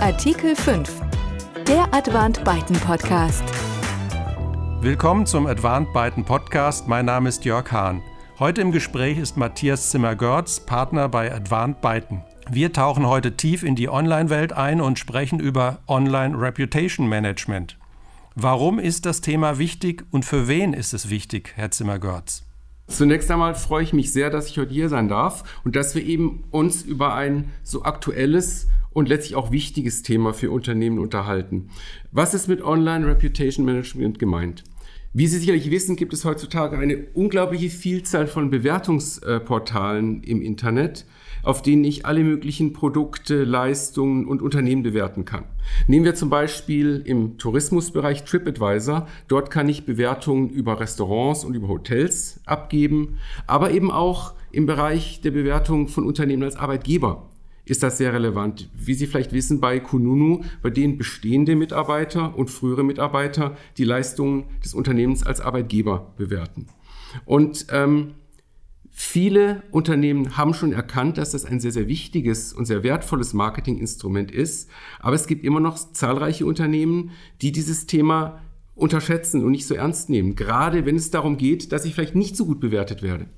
Artikel 5. Der Advant Byten Podcast. Willkommen zum Advant Byten Podcast. Mein Name ist Jörg Hahn. Heute im Gespräch ist Matthias Zimmer-Görz, Partner bei Advant Byten. Wir tauchen heute tief in die Online-Welt ein und sprechen über Online Reputation Management. Warum ist das Thema wichtig und für wen ist es wichtig, Herr Zimmer-Görz? Zunächst einmal freue ich mich sehr, dass ich heute hier sein darf und dass wir eben uns über ein so aktuelles und letztlich auch wichtiges Thema für Unternehmen unterhalten. Was ist mit Online Reputation Management gemeint? Wie Sie sicherlich wissen, gibt es heutzutage eine unglaubliche Vielzahl von Bewertungsportalen im Internet auf denen ich alle möglichen Produkte, Leistungen und Unternehmen bewerten kann. Nehmen wir zum Beispiel im Tourismusbereich TripAdvisor. Dort kann ich Bewertungen über Restaurants und über Hotels abgeben, aber eben auch im Bereich der Bewertung von Unternehmen als Arbeitgeber ist das sehr relevant. Wie Sie vielleicht wissen, bei Kununu, bei denen bestehende Mitarbeiter und frühere Mitarbeiter die Leistungen des Unternehmens als Arbeitgeber bewerten. Und ähm, Viele Unternehmen haben schon erkannt, dass das ein sehr, sehr wichtiges und sehr wertvolles Marketinginstrument ist. Aber es gibt immer noch zahlreiche Unternehmen, die dieses Thema unterschätzen und nicht so ernst nehmen. Gerade wenn es darum geht, dass ich vielleicht nicht so gut bewertet werde.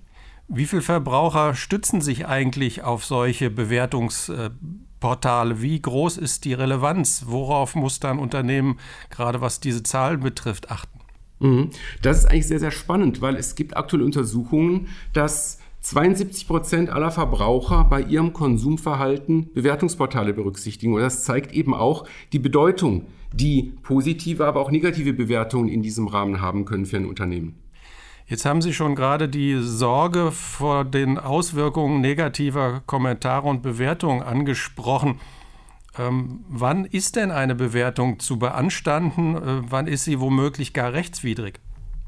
Wie viele Verbraucher stützen sich eigentlich auf solche Bewertungsportale? Wie groß ist die Relevanz? Worauf muss dann Unternehmen, gerade was diese Zahlen betrifft, achten? Mhm. Das ist eigentlich sehr, sehr spannend, weil es gibt aktuelle Untersuchungen, dass 72 Prozent aller Verbraucher bei ihrem Konsumverhalten Bewertungsportale berücksichtigen. Und das zeigt eben auch die Bedeutung, die positive, aber auch negative Bewertungen in diesem Rahmen haben können für ein Unternehmen. Jetzt haben Sie schon gerade die Sorge vor den Auswirkungen negativer Kommentare und Bewertungen angesprochen. Ähm, wann ist denn eine Bewertung zu beanstanden? Äh, wann ist sie womöglich gar rechtswidrig?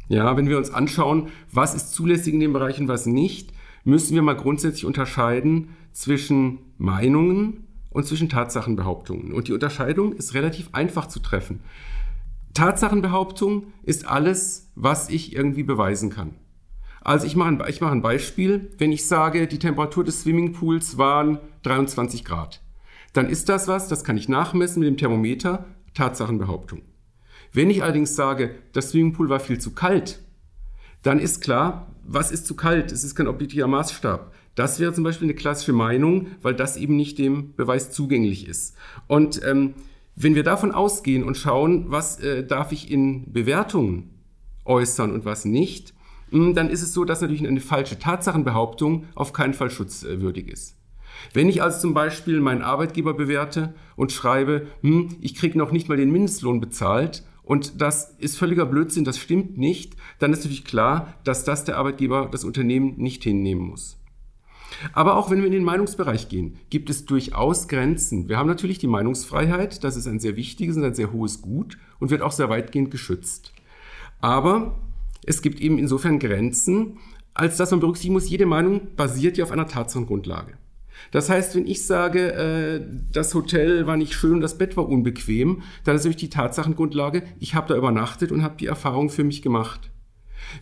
Ja, wenn wir uns anschauen, was ist zulässig in dem Bereich und was nicht, müssen wir mal grundsätzlich unterscheiden zwischen Meinungen und zwischen Tatsachenbehauptungen. Und die Unterscheidung ist relativ einfach zu treffen. Tatsachenbehauptung ist alles, was ich irgendwie beweisen kann. Also ich mache ein, ich ein Beispiel. Wenn ich sage, die Temperatur des Swimmingpools waren 23 Grad, dann ist das was, das kann ich nachmessen mit dem Thermometer, Tatsachenbehauptung. Wenn ich allerdings sage, das Swimmingpool war viel zu kalt, dann ist klar, was ist zu kalt? Es ist kein objektiver Maßstab. Das wäre zum Beispiel eine klassische Meinung, weil das eben nicht dem Beweis zugänglich ist. Und ähm, wenn wir davon ausgehen und schauen, was äh, darf ich in Bewertungen äußern und was nicht, hm, dann ist es so, dass natürlich eine falsche Tatsachenbehauptung auf keinen Fall schutzwürdig ist. Wenn ich also zum Beispiel meinen Arbeitgeber bewerte und schreibe, hm, ich kriege noch nicht mal den Mindestlohn bezahlt und das ist völliger Blödsinn, das stimmt nicht, dann ist natürlich klar, dass das der Arbeitgeber, das Unternehmen nicht hinnehmen muss. Aber auch wenn wir in den Meinungsbereich gehen, gibt es durchaus Grenzen. Wir haben natürlich die Meinungsfreiheit, das ist ein sehr wichtiges und ein sehr hohes Gut und wird auch sehr weitgehend geschützt. Aber es gibt eben insofern Grenzen, als dass man berücksichtigen muss, jede Meinung basiert ja auf einer Tatsachengrundlage. Das heißt, wenn ich sage, äh, das Hotel war nicht schön und das Bett war unbequem, dann ist natürlich die Tatsachengrundlage, ich habe da übernachtet und habe die Erfahrung für mich gemacht.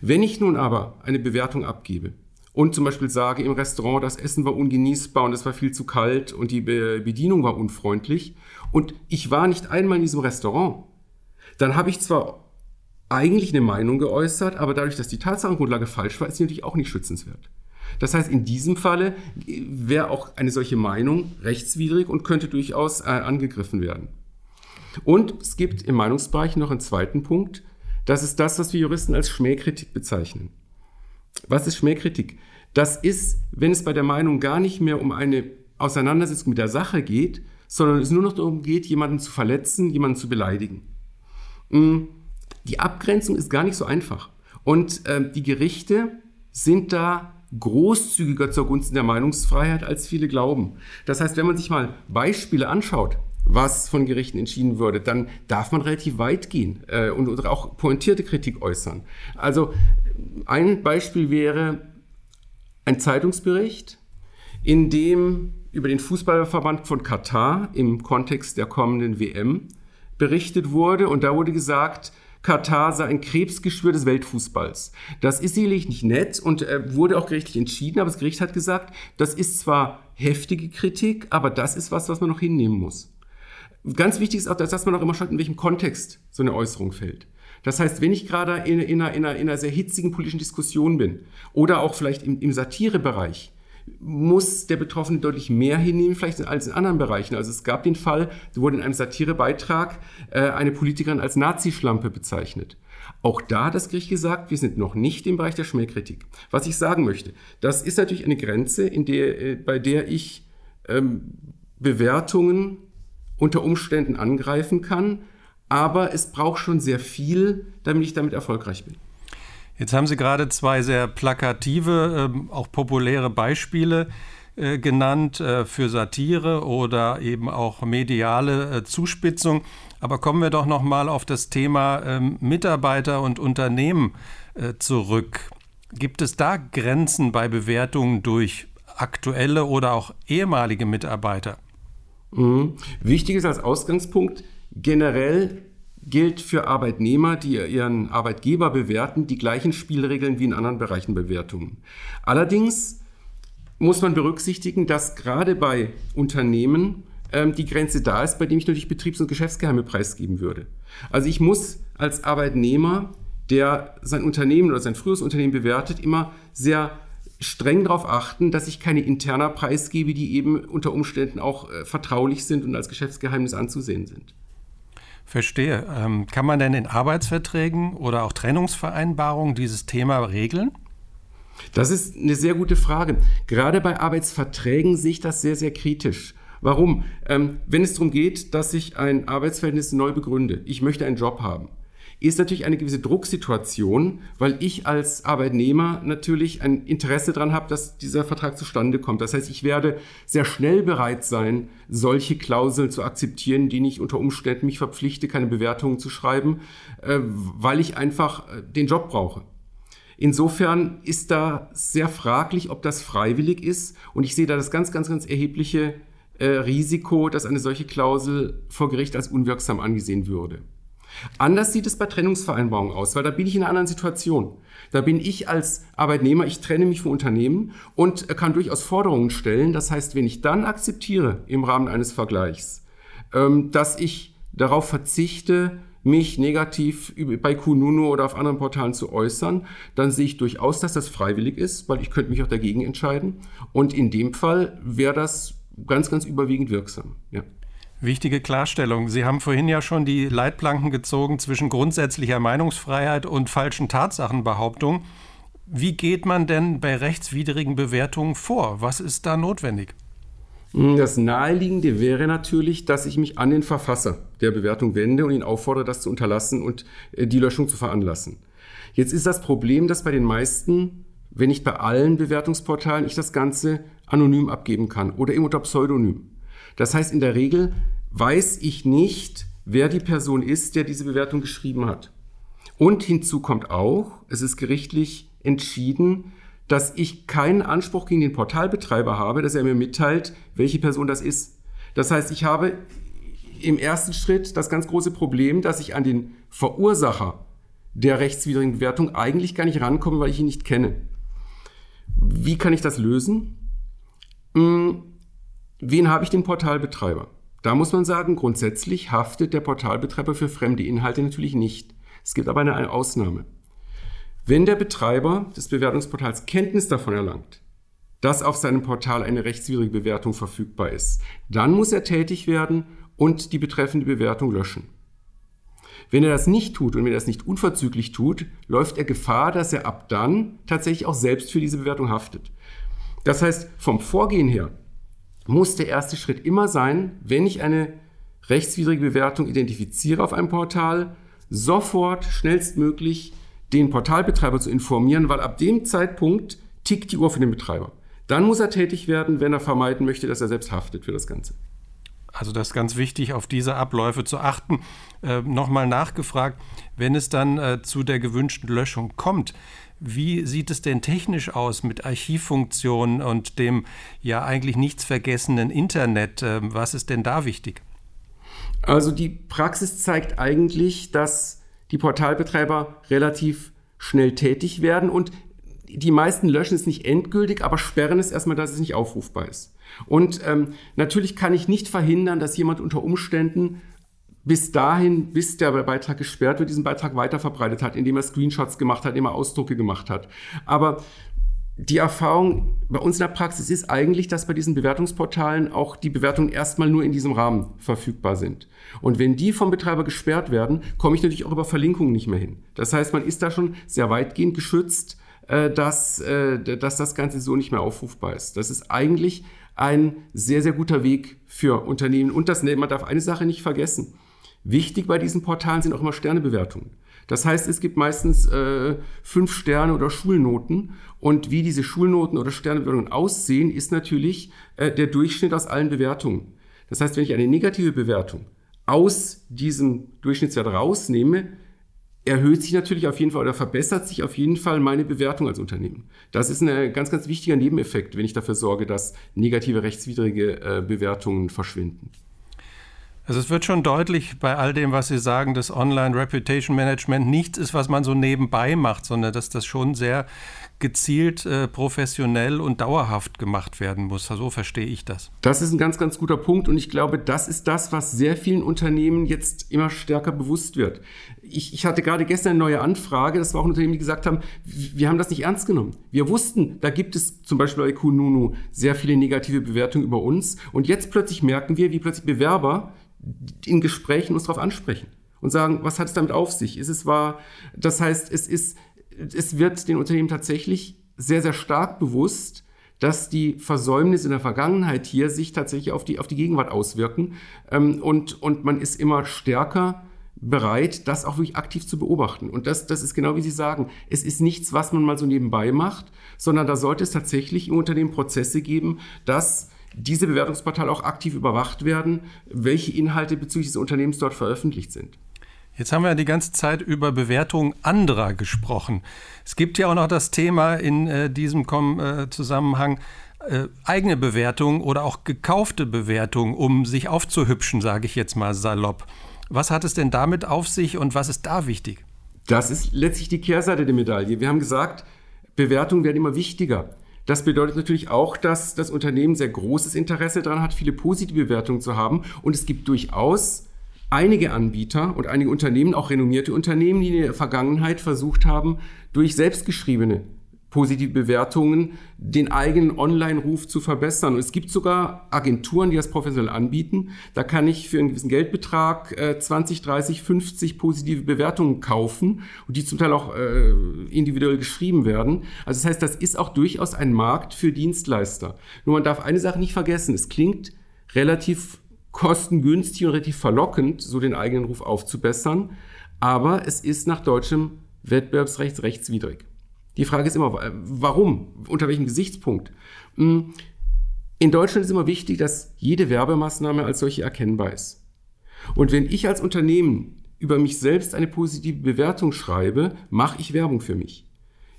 Wenn ich nun aber eine Bewertung abgebe und zum Beispiel sage im Restaurant, das Essen war ungenießbar und es war viel zu kalt und die Bedienung war unfreundlich und ich war nicht einmal in diesem Restaurant, dann habe ich zwar eigentlich eine Meinung geäußert, aber dadurch, dass die Tatsachengrundlage falsch war, ist sie natürlich auch nicht schützenswert. Das heißt, in diesem Falle wäre auch eine solche Meinung rechtswidrig und könnte durchaus äh, angegriffen werden. Und es gibt im Meinungsbereich noch einen zweiten Punkt. Das ist das, was wir Juristen als Schmähkritik bezeichnen. Was ist Schmähkritik? Das ist, wenn es bei der Meinung gar nicht mehr um eine Auseinandersetzung mit der Sache geht, sondern es nur noch darum geht, jemanden zu verletzen, jemanden zu beleidigen. Mm, die Abgrenzung ist gar nicht so einfach. Und äh, die Gerichte sind da großzügiger zugunsten der Meinungsfreiheit, als viele glauben. Das heißt, wenn man sich mal Beispiele anschaut, was von Gerichten entschieden würde, dann darf man relativ weit gehen äh, und, und auch pointierte Kritik äußern. Also ein Beispiel wäre ein Zeitungsbericht, in dem über den Fußballverband von Katar im Kontext der kommenden WM berichtet wurde und da wurde gesagt, Katar sei ein Krebsgeschwür des Weltfußballs. Das ist sicherlich nicht nett und äh, wurde auch gerichtlich entschieden, aber das Gericht hat gesagt, das ist zwar heftige Kritik, aber das ist was, was man noch hinnehmen muss. Ganz wichtig ist auch, dass man auch immer schaut, in welchem Kontext so eine Äußerung fällt. Das heißt, wenn ich gerade in, in, einer, in, einer, in einer sehr hitzigen politischen Diskussion bin oder auch vielleicht im, im Satirebereich, muss der Betroffene deutlich mehr hinnehmen, vielleicht als in anderen Bereichen. Also es gab den Fall, wurde in einem Satirebeitrag äh, eine Politikerin als Nazischlampe bezeichnet. Auch da hat das Gericht gesagt, wir sind noch nicht im Bereich der Schmähkritik. Was ich sagen möchte, das ist natürlich eine Grenze, in der, äh, bei der ich ähm, Bewertungen unter Umständen angreifen kann, aber es braucht schon sehr viel, damit ich damit erfolgreich bin. Jetzt haben Sie gerade zwei sehr plakative, äh, auch populäre Beispiele äh, genannt äh, für Satire oder eben auch mediale äh, Zuspitzung. Aber kommen wir doch noch mal auf das Thema ähm, Mitarbeiter und Unternehmen zurück. Gibt es da Grenzen bei Bewertungen durch aktuelle oder auch ehemalige Mitarbeiter? Mhm. Wichtig ist als Ausgangspunkt generell gilt für Arbeitnehmer, die ihren Arbeitgeber bewerten, die gleichen Spielregeln wie in anderen Bereichen Bewertungen. Allerdings muss man berücksichtigen, dass gerade bei Unternehmen ähm, die Grenze da ist, bei dem ich natürlich Betriebs- und Geschäftsgeheime preisgeben würde. Also ich muss als Arbeitnehmer, der sein Unternehmen oder sein frühes Unternehmen bewertet, immer sehr streng darauf achten, dass ich keine interner preisgebe, die eben unter Umständen auch äh, vertraulich sind und als Geschäftsgeheimnis anzusehen sind. Verstehe. Ähm, kann man denn in Arbeitsverträgen oder auch Trennungsvereinbarungen dieses Thema regeln? Das ist eine sehr gute Frage. Gerade bei Arbeitsverträgen sehe ich das sehr, sehr kritisch. Warum? Ähm, wenn es darum geht, dass ich ein Arbeitsverhältnis neu begründe, ich möchte einen Job haben, ist natürlich eine gewisse Drucksituation, weil ich als Arbeitnehmer natürlich ein Interesse daran habe, dass dieser Vertrag zustande kommt. Das heißt, ich werde sehr schnell bereit sein, solche Klauseln zu akzeptieren, denen ich unter Umständen mich verpflichte, keine Bewertungen zu schreiben, äh, weil ich einfach äh, den Job brauche. Insofern ist da sehr fraglich, ob das freiwillig ist. Und ich sehe da das ganz, ganz, ganz erhebliche äh, Risiko, dass eine solche Klausel vor Gericht als unwirksam angesehen würde. Anders sieht es bei Trennungsvereinbarungen aus, weil da bin ich in einer anderen Situation. Da bin ich als Arbeitnehmer, ich trenne mich vom Unternehmen und kann durchaus Forderungen stellen. Das heißt, wenn ich dann akzeptiere im Rahmen eines Vergleichs, ähm, dass ich darauf verzichte, mich negativ bei Kununu oder auf anderen Portalen zu äußern, dann sehe ich durchaus, dass das freiwillig ist, weil ich könnte mich auch dagegen entscheiden. Und in dem Fall wäre das ganz, ganz überwiegend wirksam. Ja. Wichtige Klarstellung. Sie haben vorhin ja schon die Leitplanken gezogen zwischen grundsätzlicher Meinungsfreiheit und falschen Tatsachenbehauptungen. Wie geht man denn bei rechtswidrigen Bewertungen vor? Was ist da notwendig? Das Naheliegende wäre natürlich, dass ich mich an den Verfasser der Bewertung wende und ihn auffordere, das zu unterlassen und äh, die Löschung zu veranlassen. Jetzt ist das Problem, dass bei den meisten, wenn nicht bei allen Bewertungsportalen, ich das Ganze anonym abgeben kann oder eben unter Pseudonym. Das heißt, in der Regel weiß ich nicht, wer die Person ist, der diese Bewertung geschrieben hat. Und hinzu kommt auch, es ist gerichtlich entschieden, dass ich keinen Anspruch gegen den Portalbetreiber habe, dass er mir mitteilt, welche Person das ist. Das heißt, ich habe im ersten Schritt das ganz große Problem, dass ich an den Verursacher der rechtswidrigen Bewertung eigentlich gar nicht rankomme, weil ich ihn nicht kenne. Wie kann ich das lösen? Hm, Wen habe ich den Portalbetreiber? Da muss man sagen, grundsätzlich haftet der Portalbetreiber für fremde Inhalte natürlich nicht. Es gibt aber eine Ausnahme. Wenn der Betreiber des Bewertungsportals Kenntnis davon erlangt, dass auf seinem Portal eine rechtswidrige Bewertung verfügbar ist, dann muss er tätig werden und die betreffende Bewertung löschen. Wenn er das nicht tut und wenn er das nicht unverzüglich tut, läuft er Gefahr, dass er ab dann tatsächlich auch selbst für diese Bewertung haftet. Das heißt, vom Vorgehen her muss der erste Schritt immer sein, wenn ich eine rechtswidrige Bewertung identifiziere auf einem Portal, sofort schnellstmöglich den Portalbetreiber zu informieren, weil ab dem Zeitpunkt tickt die Uhr für den Betreiber. Dann muss er tätig werden, wenn er vermeiden möchte, dass er selbst haftet für das Ganze. Also das ist ganz wichtig, auf diese Abläufe zu achten. Äh, Nochmal nachgefragt, wenn es dann äh, zu der gewünschten Löschung kommt, wie sieht es denn technisch aus mit Archivfunktionen und dem ja eigentlich nichts vergessenen Internet? Ähm, was ist denn da wichtig? Also die Praxis zeigt eigentlich, dass die Portalbetreiber relativ schnell tätig werden und die meisten löschen es nicht endgültig, aber sperren es erstmal, dass es nicht aufrufbar ist. Und ähm, natürlich kann ich nicht verhindern, dass jemand unter Umständen bis dahin, bis der Beitrag gesperrt wird, diesen Beitrag weiter verbreitet hat, indem er Screenshots gemacht hat, indem er Ausdrucke gemacht hat. Aber die Erfahrung bei uns in der Praxis ist eigentlich, dass bei diesen Bewertungsportalen auch die Bewertungen erstmal nur in diesem Rahmen verfügbar sind. Und wenn die vom Betreiber gesperrt werden, komme ich natürlich auch über Verlinkungen nicht mehr hin. Das heißt, man ist da schon sehr weitgehend geschützt, äh, dass, äh, dass das Ganze so nicht mehr aufrufbar ist. Das ist eigentlich ein sehr, sehr guter Weg für Unternehmen. Und das, man darf eine Sache nicht vergessen. Wichtig bei diesen Portalen sind auch immer Sternebewertungen. Das heißt, es gibt meistens äh, fünf Sterne oder Schulnoten. Und wie diese Schulnoten oder Sternebewertungen aussehen, ist natürlich äh, der Durchschnitt aus allen Bewertungen. Das heißt, wenn ich eine negative Bewertung aus diesem Durchschnittswert rausnehme, erhöht sich natürlich auf jeden Fall oder verbessert sich auf jeden Fall meine Bewertung als Unternehmen. Das ist ein ganz, ganz wichtiger Nebeneffekt, wenn ich dafür sorge, dass negative rechtswidrige äh, Bewertungen verschwinden. Also es wird schon deutlich bei all dem, was Sie sagen, dass Online Reputation Management nichts ist, was man so nebenbei macht, sondern dass das schon sehr gezielt, äh, professionell und dauerhaft gemacht werden muss. So verstehe ich das. Das ist ein ganz, ganz guter Punkt und ich glaube, das ist das, was sehr vielen Unternehmen jetzt immer stärker bewusst wird. Ich, ich hatte gerade gestern eine neue Anfrage, das war auch ein Unternehmen, die gesagt haben, wir haben das nicht ernst genommen. Wir wussten, da gibt es zum Beispiel bei Kununu sehr viele negative Bewertungen über uns und jetzt plötzlich merken wir, wie plötzlich Bewerber in Gesprächen uns darauf ansprechen und sagen, was hat es damit auf sich? Ist es wahr? Das heißt, es ist, es wird den Unternehmen tatsächlich sehr, sehr stark bewusst, dass die Versäumnisse in der Vergangenheit hier sich tatsächlich auf die, auf die Gegenwart auswirken. Ähm, und, und man ist immer stärker bereit, das auch wirklich aktiv zu beobachten. Und das, das ist genau wie Sie sagen. Es ist nichts, was man mal so nebenbei macht, sondern da sollte es tatsächlich im Unternehmen Prozesse geben, dass diese Bewertungsportale auch aktiv überwacht werden, welche Inhalte bezüglich des Unternehmens dort veröffentlicht sind. Jetzt haben wir die ganze Zeit über Bewertungen anderer gesprochen. Es gibt ja auch noch das Thema in äh, diesem Kom äh, Zusammenhang äh, eigene Bewertungen oder auch gekaufte Bewertungen, um sich aufzuhübschen, sage ich jetzt mal salopp. Was hat es denn damit auf sich und was ist da wichtig? Das ist letztlich die Kehrseite der Medaille. Wir haben gesagt, Bewertungen werden immer wichtiger. Das bedeutet natürlich auch, dass das Unternehmen sehr großes Interesse daran hat, viele positive Bewertungen zu haben. Und es gibt durchaus einige Anbieter und einige Unternehmen, auch renommierte Unternehmen, die in der Vergangenheit versucht haben, durch selbstgeschriebene positive Bewertungen den eigenen Online-Ruf zu verbessern. Und es gibt sogar Agenturen, die das professionell anbieten. Da kann ich für einen gewissen Geldbetrag äh, 20, 30, 50 positive Bewertungen kaufen und die zum Teil auch äh, individuell geschrieben werden. Also das heißt, das ist auch durchaus ein Markt für Dienstleister. Nur man darf eine Sache nicht vergessen. Es klingt relativ kostengünstig und relativ verlockend, so den eigenen Ruf aufzubessern. Aber es ist nach deutschem Wettbewerbsrecht rechtswidrig. Die Frage ist immer, warum? Unter welchem Gesichtspunkt? Hm, in Deutschland ist immer wichtig, dass jede Werbemaßnahme als solche erkennbar ist. Und wenn ich als Unternehmen über mich selbst eine positive Bewertung schreibe, mache ich Werbung für mich.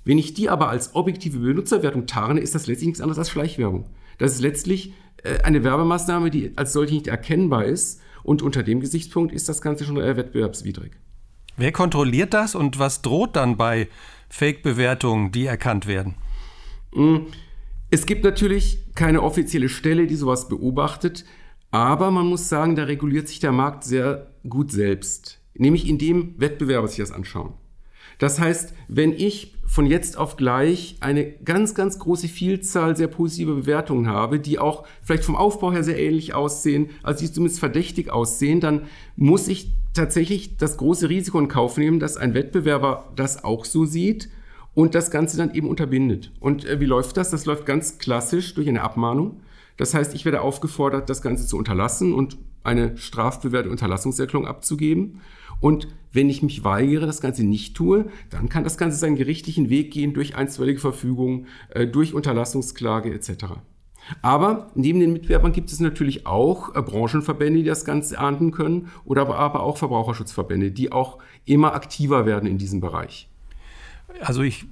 Wenn ich die aber als objektive Benutzerwertung tarne, ist das letztlich nichts anderes als Schleichwerbung. Das ist letztlich äh, eine Werbemaßnahme, die als solche nicht erkennbar ist. Und unter dem Gesichtspunkt ist das Ganze schon wettbewerbswidrig. Wer kontrolliert das und was droht dann bei Fake-Bewertungen, die erkannt werden? Hm, es gibt natürlich keine offizielle Stelle, die sowas beobachtet, aber man muss sagen, da reguliert sich der Markt sehr gut selbst, nämlich indem Wettbewerber sich das anschauen. Das heißt, wenn ich von jetzt auf gleich eine ganz, ganz große Vielzahl sehr positiver Bewertungen habe, die auch vielleicht vom Aufbau her sehr ähnlich aussehen, also die zumindest verdächtig aussehen, dann muss ich tatsächlich das große Risiko in Kauf nehmen, dass ein Wettbewerber das auch so sieht und das Ganze dann eben unterbindet. Und äh, wie läuft das? Das läuft ganz klassisch durch eine Abmahnung. Das heißt, ich werde aufgefordert, das Ganze zu unterlassen und eine strafbewährte Unterlassungserklärung abzugeben. Und wenn ich mich weigere, das Ganze nicht tue, dann kann das Ganze seinen gerichtlichen Weg gehen durch einstweilige Verfügung, äh, durch Unterlassungsklage etc. Aber neben den Mitwerbern gibt es natürlich auch äh, Branchenverbände, die das Ganze ahnden können, oder aber, aber auch Verbraucherschutzverbände, die auch immer aktiver werden in diesem Bereich. Also ich äh,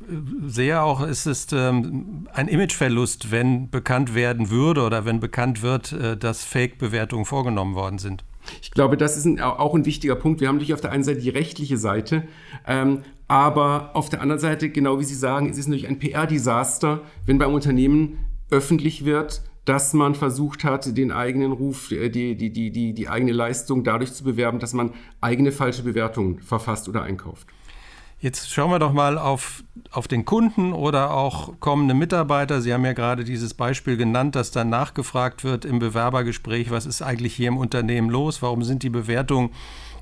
sehe auch, es ist ähm, ein Imageverlust, wenn bekannt werden würde oder wenn bekannt wird, äh, dass Fake-Bewertungen vorgenommen worden sind. Ich glaube, das ist ein, auch ein wichtiger Punkt. Wir haben natürlich auf der einen Seite die rechtliche Seite, ähm, aber auf der anderen Seite, genau wie Sie sagen, es ist natürlich ein PR-Desaster, wenn beim Unternehmen öffentlich wird, dass man versucht hat, den eigenen Ruf, äh, die, die, die, die, die eigene Leistung dadurch zu bewerben, dass man eigene falsche Bewertungen verfasst oder einkauft. Jetzt schauen wir doch mal auf, auf den Kunden oder auch kommende Mitarbeiter. Sie haben ja gerade dieses Beispiel genannt, dass dann nachgefragt wird im Bewerbergespräch, was ist eigentlich hier im Unternehmen los? Warum sind die Bewertungen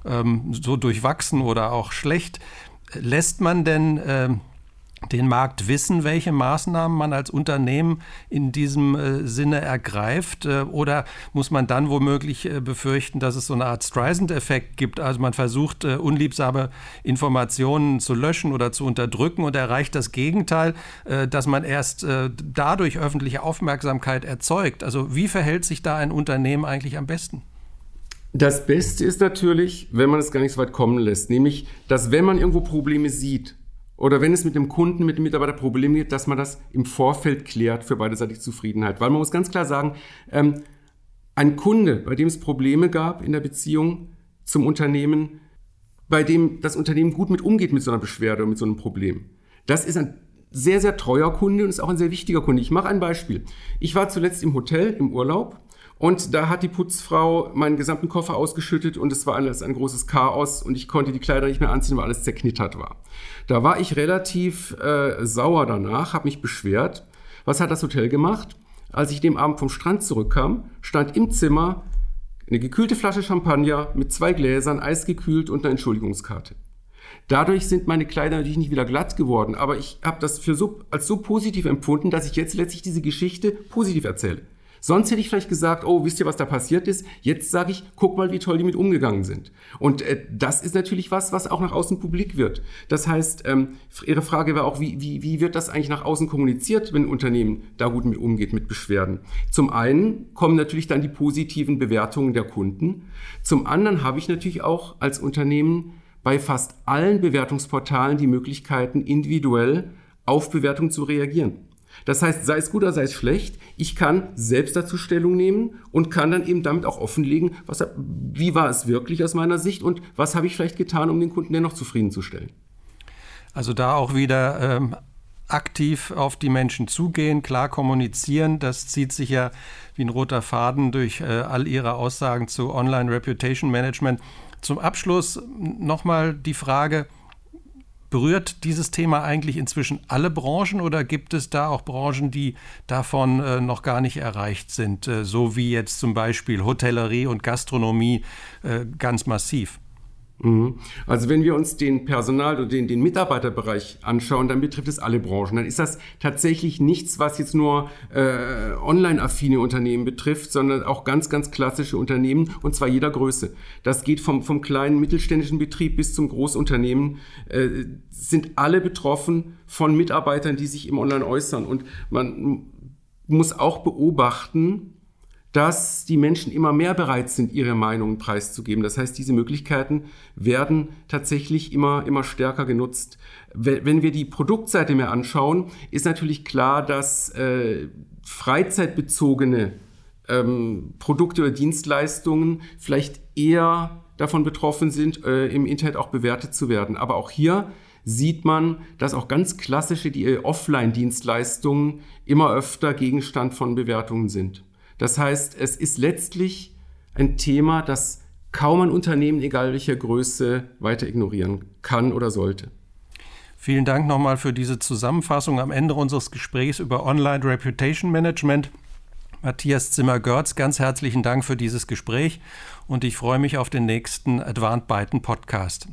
ähm, so durchwachsen oder auch schlecht? Lässt man denn ähm, den Markt wissen, welche Maßnahmen man als Unternehmen in diesem äh, Sinne ergreift? Äh, oder muss man dann womöglich äh, befürchten, dass es so eine Art Streisand-Effekt gibt? Also man versucht, unliebsame Informationen zu löschen oder zu unterdrücken und erreicht das Gegenteil, dass man erst dadurch öffentliche Aufmerksamkeit erzeugt. Also wie verhält sich da ein Unternehmen eigentlich am besten? Das Beste ist natürlich, wenn man es gar nicht so weit kommen lässt, nämlich, dass wenn man irgendwo Probleme sieht, oder wenn es mit dem Kunden, mit dem Mitarbeiter Probleme gibt, dass man das im Vorfeld klärt für beiderseitige Zufriedenheit. Weil man muss ganz klar sagen, ähm, ein Kunde, bei dem es Probleme gab in der Beziehung zum Unternehmen, bei dem das Unternehmen gut mit umgeht mit so einer Beschwerde oder mit so einem Problem, das ist ein sehr, sehr treuer Kunde und ist auch ein sehr wichtiger Kunde. Ich mache ein Beispiel. Ich war zuletzt im Hotel im Urlaub und da hat die Putzfrau meinen gesamten Koffer ausgeschüttet und es war alles ein großes Chaos und ich konnte die Kleider nicht mehr anziehen, weil alles zerknittert war. Da war ich relativ äh, sauer danach, habe mich beschwert. Was hat das Hotel gemacht? Als ich dem Abend vom Strand zurückkam, stand im Zimmer eine gekühlte Flasche Champagner mit zwei Gläsern, eisgekühlt und eine Entschuldigungskarte. Dadurch sind meine Kleider natürlich nicht wieder glatt geworden, aber ich habe das für so, als so positiv empfunden, dass ich jetzt letztlich diese Geschichte positiv erzähle. Sonst hätte ich vielleicht gesagt, oh, wisst ihr, was da passiert ist? Jetzt sage ich, guck mal, wie toll die mit umgegangen sind. Und äh, das ist natürlich was, was auch nach außen publik wird. Das heißt, ähm, Ihre Frage war auch, wie, wie, wie wird das eigentlich nach außen kommuniziert, wenn ein Unternehmen da gut mit umgeht, mit Beschwerden? Zum einen kommen natürlich dann die positiven Bewertungen der Kunden. Zum anderen habe ich natürlich auch als Unternehmen bei fast allen Bewertungsportalen die Möglichkeiten, individuell auf Bewertungen zu reagieren. Das heißt, sei es gut oder sei es schlecht, ich kann selbst dazu Stellung nehmen und kann dann eben damit auch offenlegen, was, wie war es wirklich aus meiner Sicht und was habe ich vielleicht getan, um den Kunden dennoch zufriedenzustellen. Also da auch wieder ähm, aktiv auf die Menschen zugehen, klar kommunizieren. Das zieht sich ja wie ein roter Faden durch äh, all Ihre Aussagen zu Online Reputation Management. Zum Abschluss nochmal die Frage, Berührt dieses Thema eigentlich inzwischen alle Branchen oder gibt es da auch Branchen, die davon äh, noch gar nicht erreicht sind, äh, so wie jetzt zum Beispiel Hotellerie und Gastronomie äh, ganz massiv? Mhm. Also wenn wir uns den Personal- oder den, den Mitarbeiterbereich anschauen, dann betrifft es alle Branchen. Dann ist das tatsächlich nichts, was jetzt nur äh, online-affine Unternehmen betrifft, sondern auch ganz, ganz klassische Unternehmen und zwar jeder Größe. Das geht vom, vom kleinen mittelständischen Betrieb bis zum Großunternehmen, äh, sind alle betroffen von Mitarbeitern, die sich im Online äußern. Und man muss auch beobachten, dass die Menschen immer mehr bereit sind, ihre Meinungen preiszugeben. Das heißt, diese Möglichkeiten werden tatsächlich immer, immer stärker genutzt. Wenn wir die Produktseite mehr anschauen, ist natürlich klar, dass äh, freizeitbezogene ähm, Produkte oder Dienstleistungen vielleicht eher davon betroffen sind, äh, im Internet auch bewertet zu werden. Aber auch hier sieht man, dass auch ganz klassische die Offline-Dienstleistungen immer öfter Gegenstand von Bewertungen sind. Das heißt, es ist letztlich ein Thema, das kaum ein Unternehmen, egal welcher Größe, weiter ignorieren kann oder sollte. Vielen Dank nochmal für diese Zusammenfassung am Ende unseres Gesprächs über Online Reputation Management. Matthias Zimmer-Görz, ganz herzlichen Dank für dieses Gespräch und ich freue mich auf den nächsten Advanced Byten Podcast.